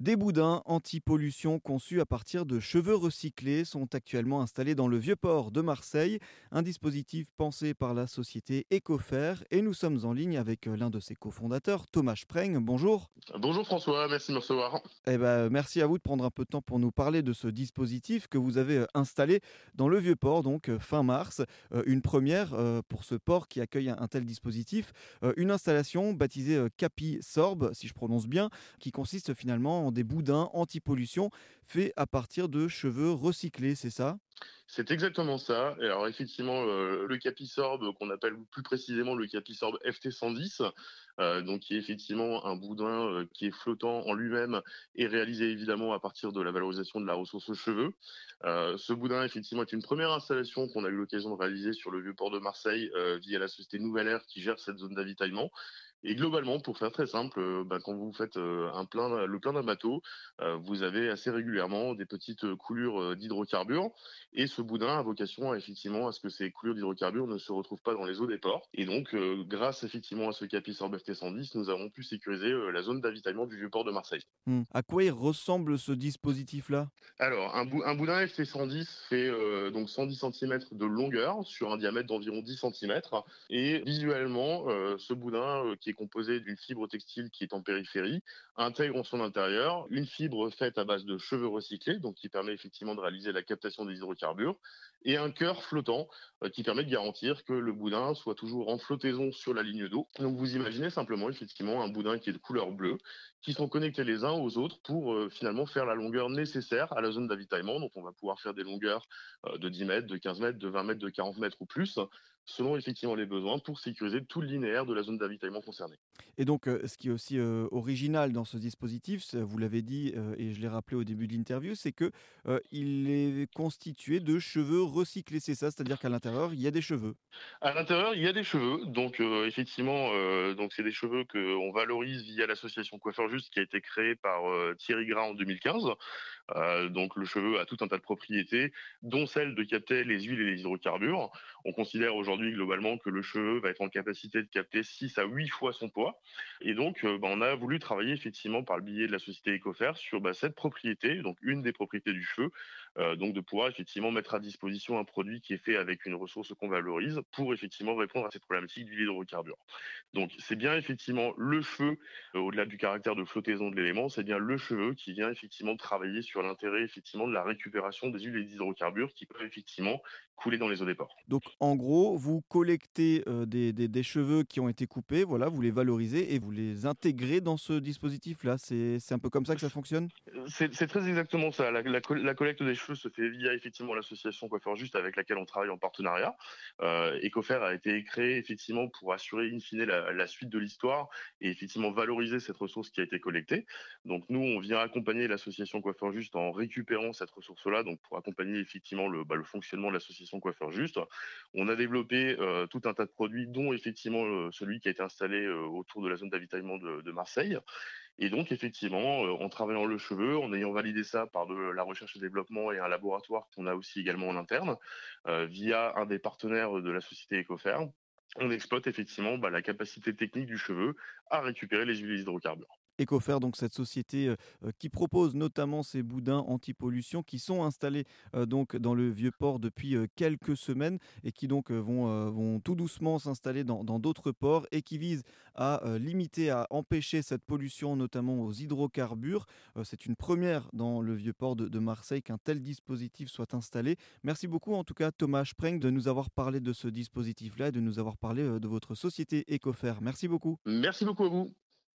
Des boudins anti-pollution conçus à partir de cheveux recyclés sont actuellement installés dans le Vieux-Port de Marseille, un dispositif pensé par la société Ecofer et nous sommes en ligne avec l'un de ses cofondateurs, Thomas Spreng. Bonjour. Bonjour François, merci de me recevoir. Eh ben, merci à vous de prendre un peu de temps pour nous parler de ce dispositif que vous avez installé dans le Vieux-Port, donc fin mars. Euh, une première euh, pour ce port qui accueille un tel dispositif, euh, une installation baptisée Capi Sorb, si je prononce bien, qui consiste finalement des boudins anti-pollution faits à partir de cheveux recyclés, c'est ça? C'est exactement ça. alors effectivement, euh, le Capisorb, qu'on appelle plus précisément le Capisorb FT110, euh, donc qui est effectivement un boudin euh, qui est flottant en lui-même et réalisé évidemment à partir de la valorisation de la ressource cheveux. ce boudin effectivement est une première installation qu'on a eu l'occasion de réaliser sur le vieux port de Marseille via la société Nouvelle Air qui gère cette zone d'avitaillement. Et globalement, pour faire très simple, bah, quand vous faites un le plein d'un bateau, vous avez assez régulièrement des petites coulures d'hydrocarbures. Et ce boudin a vocation effectivement à ce que ces coulures d'hydrocarbures ne se retrouvent pas dans les eaux des ports. Et donc, grâce effectivement à ce capi FT 110, nous avons pu sécuriser la zone d'avitaillement du vieux port de Marseille. Mmh. À quoi il ressemble ce dispositif-là? Alors, un, un, boudin FT 110 fait donc 110 cm de longueur sur un diamètre d'environ 10 cm. Et visuellement, ce boudin qui est composé d'une fibre textile qui est en périphérie, intègre en son intérieur une fibre faite à base de cheveux recyclés, donc qui permet effectivement de réaliser la captation des hydrocarbures, et un cœur flottant euh, qui permet de garantir que le boudin soit toujours en flottaison sur la ligne d'eau. Donc vous imaginez simplement effectivement un boudin qui est de couleur bleue, qui sont connectés les uns aux autres pour euh, finalement faire la longueur nécessaire à la zone d'avitaillement. Donc on va pouvoir faire des longueurs euh, de 10 mètres, de 15 mètres, de 20 mètres, de 40 mètres ou plus, selon effectivement les besoins pour sécuriser tout le linéaire de la zone d'avitaillement concernée. Et donc, ce qui est aussi original dans ce dispositif, vous l'avez dit et je l'ai rappelé au début de l'interview, c'est que il est constitué de cheveux recyclés. C'est ça, c'est-à-dire qu'à l'intérieur, il y a des cheveux. À l'intérieur, il y a des cheveux. Donc, effectivement, donc c'est des cheveux qu'on valorise via l'association Coiffeur Juste qui a été créée par Thierry Gras en 2015. donc, le cheveu a tout un tas de propriétés, dont celle de capter les huiles et les hydrocarbures. On considère aujourd'hui globalement que le cheveu va être en capacité de capter 6 à 8 fois son poids. Et donc, euh, bah, on a voulu travailler effectivement par le biais de la société Ecofer sur bah, cette propriété, donc une des propriétés du cheveu, euh, donc de pouvoir effectivement mettre à disposition un produit qui est fait avec une ressource qu'on valorise pour effectivement répondre à cette problématique du hydrocarbure. Donc, c'est bien effectivement le cheveu, euh, au-delà du caractère de flottaison de l'élément, c'est bien le cheveu qui vient effectivement travailler sur l'intérêt effectivement de la récupération des huiles et des hydrocarbures qui peuvent effectivement couler dans les eaux des ports. Donc, en gros, vous collectez des, des, des cheveux qui ont été coupés, voilà, vous les valorisez et vous les intégrez dans ce dispositif-là. C'est un peu comme ça que ça fonctionne? C'est très exactement ça. La, collecte des cheveux se fait via effectivement l'association Coiffeur Juste avec laquelle on travaille en partenariat. Euh, Ecofer a été créé effectivement pour assurer in fine la, suite de l'histoire et effectivement valoriser cette ressource qui a été collectée. Donc nous, on vient accompagner l'association Coiffeur Juste en récupérant cette ressource-là, donc pour accompagner effectivement le, bah, le fonctionnement de l'association Coiffeur Juste. On a développé euh, tout un tas de produits, dont effectivement celui qui a été installé euh, autour de la zone d'avitaillement de, Marseille. Et donc, effectivement, euh, en travaillant le cheveu, en ayant validé ça par de la recherche et développement et un laboratoire qu'on a aussi également en interne, euh, via un des partenaires de la société Ecofer, on exploite effectivement bah, la capacité technique du cheveu à récupérer les huiles hydrocarbures. Ecofer, donc cette société euh, euh, qui propose notamment ces boudins anti-pollution qui sont installés euh, donc dans le vieux port depuis quelques semaines et qui donc vont, tout doucement s'installer dans d'autres ports et qui visent à limiter, à empêcher cette pollution notamment aux hydrocarbures. C'est une première dans le vieux port de, Marseille qu'un tel dispositif soit installé. Merci beaucoup en tout cas Thomas Spreng de nous avoir parlé de ce dispositif-là et de nous avoir parlé de votre société Ecofer. Merci beaucoup. Merci beaucoup à vous.